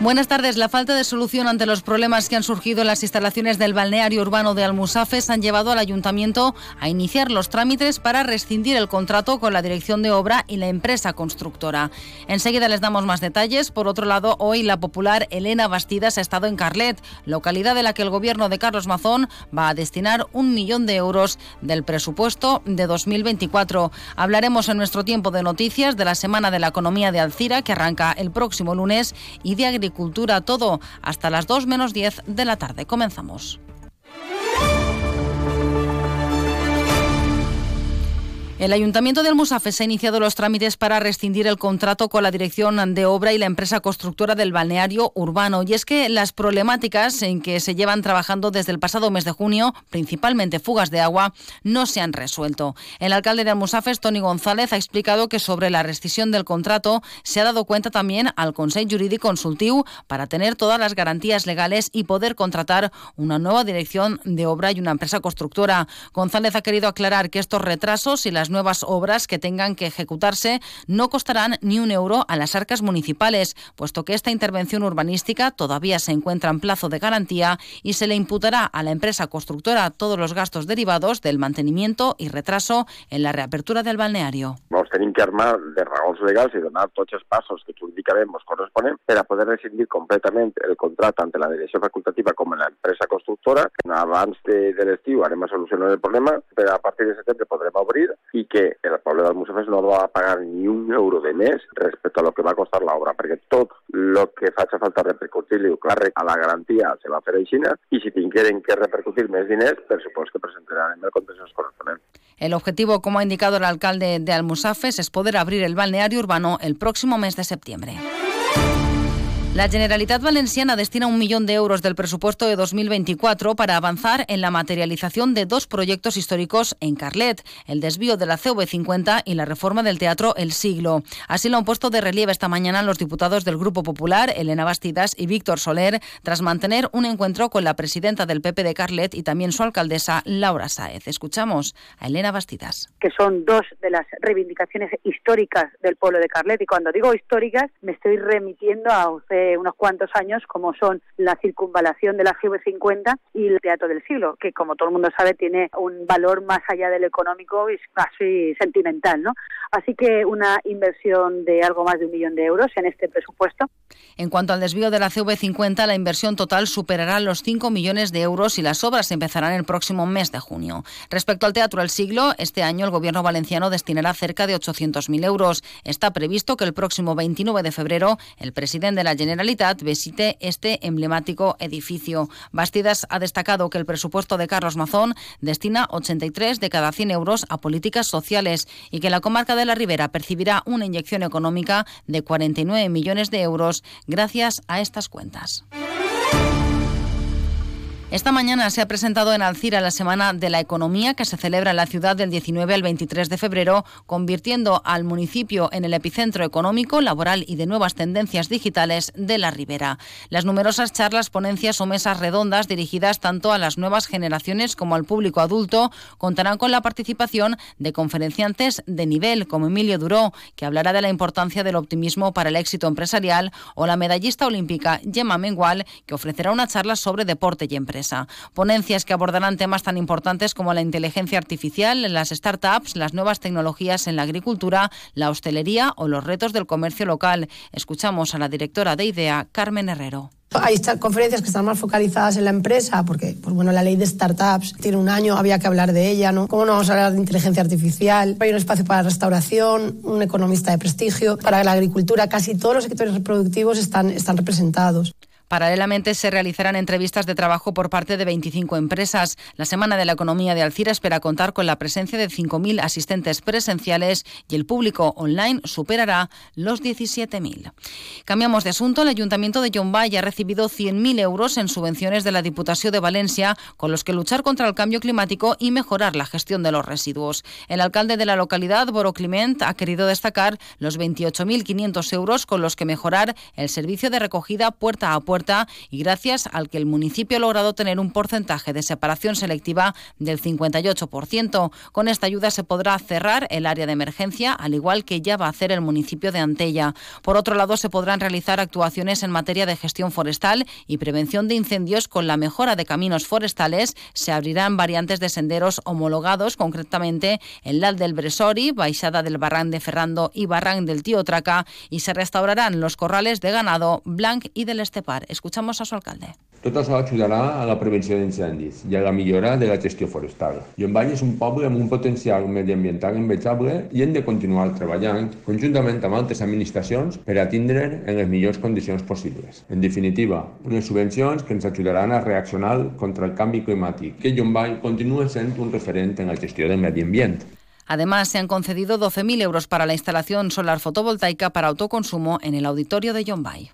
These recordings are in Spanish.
Buenas tardes. La falta de solución ante los problemas que han surgido en las instalaciones del balneario urbano de Almusafes han llevado al ayuntamiento a iniciar los trámites para rescindir el contrato con la dirección de obra y la empresa constructora. Enseguida les damos más detalles. Por otro lado, hoy la popular Elena Bastidas ha estado en Carlet, localidad de la que el gobierno de Carlos Mazón va a destinar un millón de euros del presupuesto de 2024. Hablaremos en nuestro tiempo de noticias de la Semana de la Economía de Alcira, que arranca el próximo lunes, y de agricultura cultura todo hasta las 2 menos 10 de la tarde. Comenzamos. El Ayuntamiento de Almusafes ha iniciado los trámites para rescindir el contrato con la dirección de obra y la empresa constructora del balneario urbano. Y es que las problemáticas en que se llevan trabajando desde el pasado mes de junio, principalmente fugas de agua, no se han resuelto. El alcalde de Almusafes, Tony González, ha explicado que sobre la rescisión del contrato se ha dado cuenta también al Consejo Jurídico Consultivo para tener todas las garantías legales y poder contratar una nueva dirección de obra y una empresa constructora. González ha querido aclarar que estos retrasos y las nuevas obras que tengan que ejecutarse no costarán ni un euro a las arcas municipales, puesto que esta intervención urbanística todavía se encuentra en plazo de garantía y se le imputará a la empresa constructora todos los gastos derivados del mantenimiento y retraso en la reapertura del balneario. Vamos tenim que armar de raons legals i donar tots els passos que jurídicament ens corresponen per a poder rescindir completament el contracte ante la direcció facultativa com en l'empresa constructora. Abans de, de l'estiu anem a solucionar el problema, però a partir de setembre podrem obrir i que el poble del Musafes no va a pagar ni un euro de més respecte a lo que va costar l'obra, perquè tot el que faci falta repercutir-li càrrec a la garantia se va fer així i si tingueren que repercutir més diners, per supost que presentaran el contenciós corresponent. El objetivo, como ha indicado el alcalde de Almusafes, es poder abrir el balneario urbano el próximo mes de septiembre. La Generalitat Valenciana destina un millón de euros del presupuesto de 2024 para avanzar en la materialización de dos proyectos históricos en Carlet, el desvío de la CV50 y la reforma del Teatro El Siglo. Así lo han puesto de relieve esta mañana los diputados del Grupo Popular, Elena Bastidas y Víctor Soler, tras mantener un encuentro con la presidenta del PP de Carlet y también su alcaldesa, Laura Sáez. Escuchamos a Elena Bastidas. Que son dos de las reivindicaciones históricas del pueblo de Carlet y cuando digo históricas me estoy remitiendo a unos cuantos años, como son la circunvalación de la GB50 y el Teatro del Siglo, que como todo el mundo sabe tiene un valor más allá del económico y casi sentimental. ¿no? Así que una inversión de algo más de un millón de euros en este presupuesto. En cuanto al desvío de la CV50, la inversión total superará los 5 millones de euros y las obras empezarán el próximo mes de junio. Respecto al Teatro del Siglo, este año el Gobierno valenciano destinará cerca de 800.000 euros. Está previsto que el próximo 29 de febrero el presidente de la Generalitat visite este emblemático edificio. Bastidas ha destacado que el presupuesto de Carlos Mazón destina 83 de cada 100 euros a políticas sociales y que la comarca de la Ribera percibirá una inyección económica de 49 millones de euros gracias a estas cuentas. Esta mañana se ha presentado en Alcira la Semana de la Economía que se celebra en la ciudad del 19 al 23 de febrero, convirtiendo al municipio en el epicentro económico, laboral y de nuevas tendencias digitales de la Ribera. Las numerosas charlas, ponencias o mesas redondas dirigidas tanto a las nuevas generaciones como al público adulto contarán con la participación de conferenciantes de nivel como Emilio Duró, que hablará de la importancia del optimismo para el éxito empresarial, o la medallista olímpica Gemma Mengual, que ofrecerá una charla sobre deporte y empresa. Ponencias que abordarán temas tan importantes como la inteligencia artificial, las startups, las nuevas tecnologías en la agricultura, la hostelería o los retos del comercio local. Escuchamos a la directora de IDEA, Carmen Herrero. Hay conferencias que están más focalizadas en la empresa, porque pues bueno, la ley de startups tiene un año, había que hablar de ella, ¿no? ¿Cómo no vamos a hablar de inteligencia artificial? Hay un espacio para restauración, un economista de prestigio, para la agricultura, casi todos los sectores reproductivos están, están representados. Paralelamente se realizarán entrevistas de trabajo por parte de 25 empresas. La Semana de la Economía de Alcira espera contar con la presencia de 5.000 asistentes presenciales y el público online superará los 17.000. Cambiamos de asunto. El Ayuntamiento de Yombay ha recibido 100.000 euros en subvenciones de la Diputación de Valencia con los que luchar contra el cambio climático y mejorar la gestión de los residuos. El alcalde de la localidad, Boro Climent, ha querido destacar los 28.500 euros con los que mejorar el servicio de recogida puerta a puerta puerta y gracias al que el municipio ha logrado tener un porcentaje de separación selectiva del 58%. Con esta ayuda se podrá cerrar el área de emergencia, al igual que ya va a hacer el municipio de Antella. Por otro lado, se podrán realizar actuaciones en materia de gestión forestal y prevención de incendios con la mejora de caminos forestales. Se abrirán variantes de senderos homologados, concretamente el Lal del Bresori, Baixada del Barran de Ferrando y Barran del Tío Traca, y se restaurarán los corrales de ganado Blanc y del Estepar. Escuchamos a su alcalde. Tot això ajudarà a la prevenció d'incendis i a la millora de la gestió forestal. Llombany és un poble amb un potencial mediambiental envejable i hem de continuar treballant conjuntament amb altres administracions per a tindre en les millors condicions possibles. En definitiva, unes subvencions que ens ajudaran a reaccionar contra el canvi climàtic, que Llombany continua sent un referent en la gestió del medi ambient. Además, se han concedido 12.000 euros para la instalación solar fotovoltaica para autoconsumo en el auditorio de Yombay.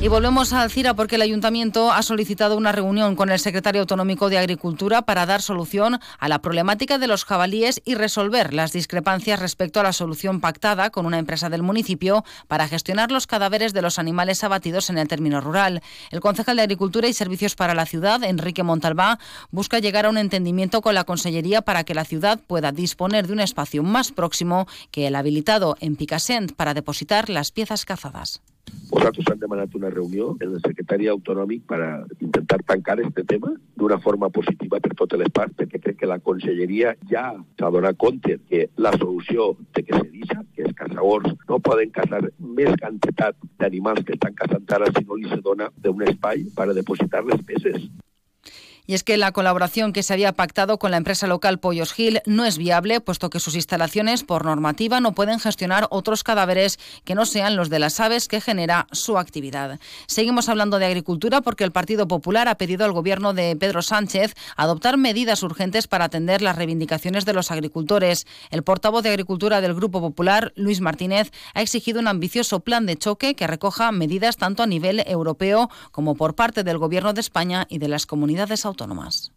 Y volvemos a Alcira porque el ayuntamiento ha solicitado una reunión con el secretario autonómico de Agricultura para dar solución a la problemática de los jabalíes y resolver las discrepancias respecto a la solución pactada con una empresa del municipio para gestionar los cadáveres de los animales abatidos en el término rural. El concejal de Agricultura y Servicios para la Ciudad, Enrique Montalbá, busca llegar a un entendimiento con la Consellería para que la ciudad pueda disponer de un espacio más próximo que el habilitado en Picassent para depositar las piezas cazadas. Nosaltres hem demanat una reunió en el secretari autonòmic per intentar tancar este tema d'una forma positiva per totes les parts, perquè crec que la conselleria ja s'ha donat compte que la solució de que se deixa, que els caçadors no poden caçar més quantitat d'animals que estan caçant ara si no li se dona d'un espai per depositar les peces. Y es que la colaboración que se había pactado con la empresa local Pollos Gil no es viable, puesto que sus instalaciones, por normativa, no pueden gestionar otros cadáveres que no sean los de las aves que genera su actividad. Seguimos hablando de agricultura porque el Partido Popular ha pedido al gobierno de Pedro Sánchez adoptar medidas urgentes para atender las reivindicaciones de los agricultores. El portavoz de Agricultura del Grupo Popular, Luis Martínez, ha exigido un ambicioso plan de choque que recoja medidas tanto a nivel europeo como por parte del Gobierno de España y de las comunidades autónomas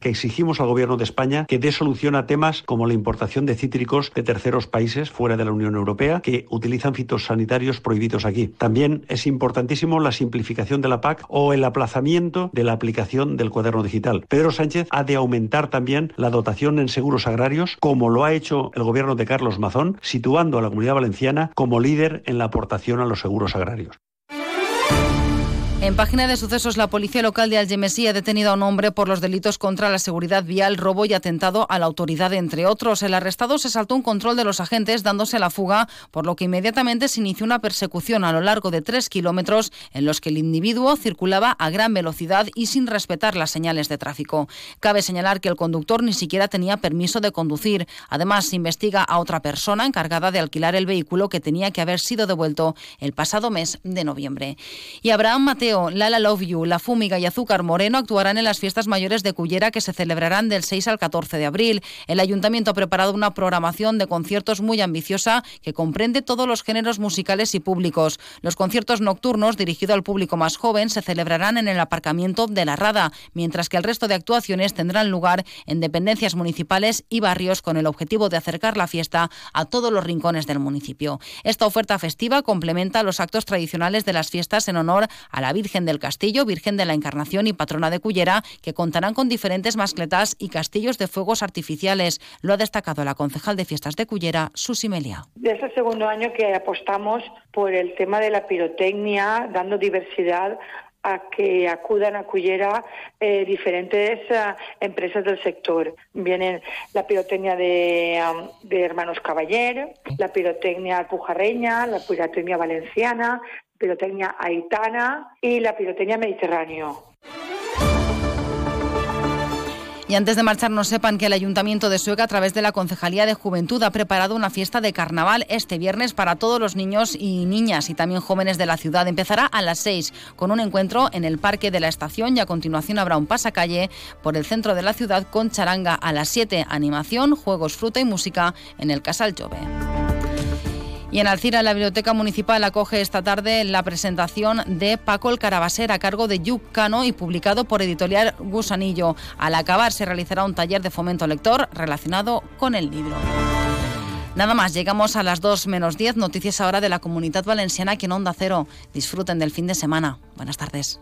Que exigimos al Gobierno de España que dé solución a temas como la importación de cítricos de terceros países fuera de la Unión Europea que utilizan fitosanitarios prohibidos aquí. También es importantísimo la simplificación de la PAC o el aplazamiento de la aplicación del cuaderno digital. Pedro Sánchez ha de aumentar también la dotación en seguros agrarios, como lo ha hecho el Gobierno de Carlos Mazón, situando a la Comunidad Valenciana como líder en la aportación a los seguros agrarios. En página de sucesos, la policía local de Algemesí ha detenido a un hombre por los delitos contra la seguridad vial, robo y atentado a la autoridad, entre otros. El arrestado se saltó un control de los agentes dándose la fuga, por lo que inmediatamente se inició una persecución a lo largo de tres kilómetros en los que el individuo circulaba a gran velocidad y sin respetar las señales de tráfico. Cabe señalar que el conductor ni siquiera tenía permiso de conducir. Además, se investiga a otra persona encargada de alquilar el vehículo que tenía que haber sido devuelto el pasado mes de noviembre. Y Abraham Mateo Lala Love You, La Fúmiga y Azúcar Moreno actuarán en las fiestas mayores de Cullera que se celebrarán del 6 al 14 de abril. El ayuntamiento ha preparado una programación de conciertos muy ambiciosa que comprende todos los géneros musicales y públicos. Los conciertos nocturnos dirigidos al público más joven se celebrarán en el aparcamiento de la Rada, mientras que el resto de actuaciones tendrán lugar en dependencias municipales y barrios con el objetivo de acercar la fiesta a todos los rincones del municipio. Esta oferta festiva complementa los actos tradicionales de las fiestas en honor a la Virgen del Castillo, Virgen de la Encarnación y patrona de Cullera, que contarán con diferentes mascletas y castillos de fuegos artificiales. Lo ha destacado la concejal de fiestas de Cullera, Susi Melia. Es el segundo año que apostamos por el tema de la pirotecnia, dando diversidad a que acudan a Cullera eh, diferentes uh, empresas del sector. Vienen la pirotecnia de, de Hermanos Caballer, la pirotecnia pujarreña, la pirotecnia valenciana, pirotecnia aitana y la pirotecnia mediterráneo. Y antes de marcharnos, sepan que el Ayuntamiento de Sueca, a través de la Concejalía de Juventud, ha preparado una fiesta de carnaval este viernes para todos los niños y niñas y también jóvenes de la ciudad. Empezará a las 6 con un encuentro en el Parque de la Estación y a continuación habrá un pasacalle por el centro de la ciudad con charanga a las 7, animación, juegos, fruta y música en el Casal Jove. Y en Alcira, la Biblioteca Municipal acoge esta tarde la presentación de Paco el Carabaser a cargo de Yuc Cano y publicado por Editorial Gusanillo. Al acabar se realizará un taller de fomento lector relacionado con el libro. Nada más, llegamos a las 2 menos 10. Noticias ahora de la comunidad valenciana que en Onda Cero. Disfruten del fin de semana. Buenas tardes.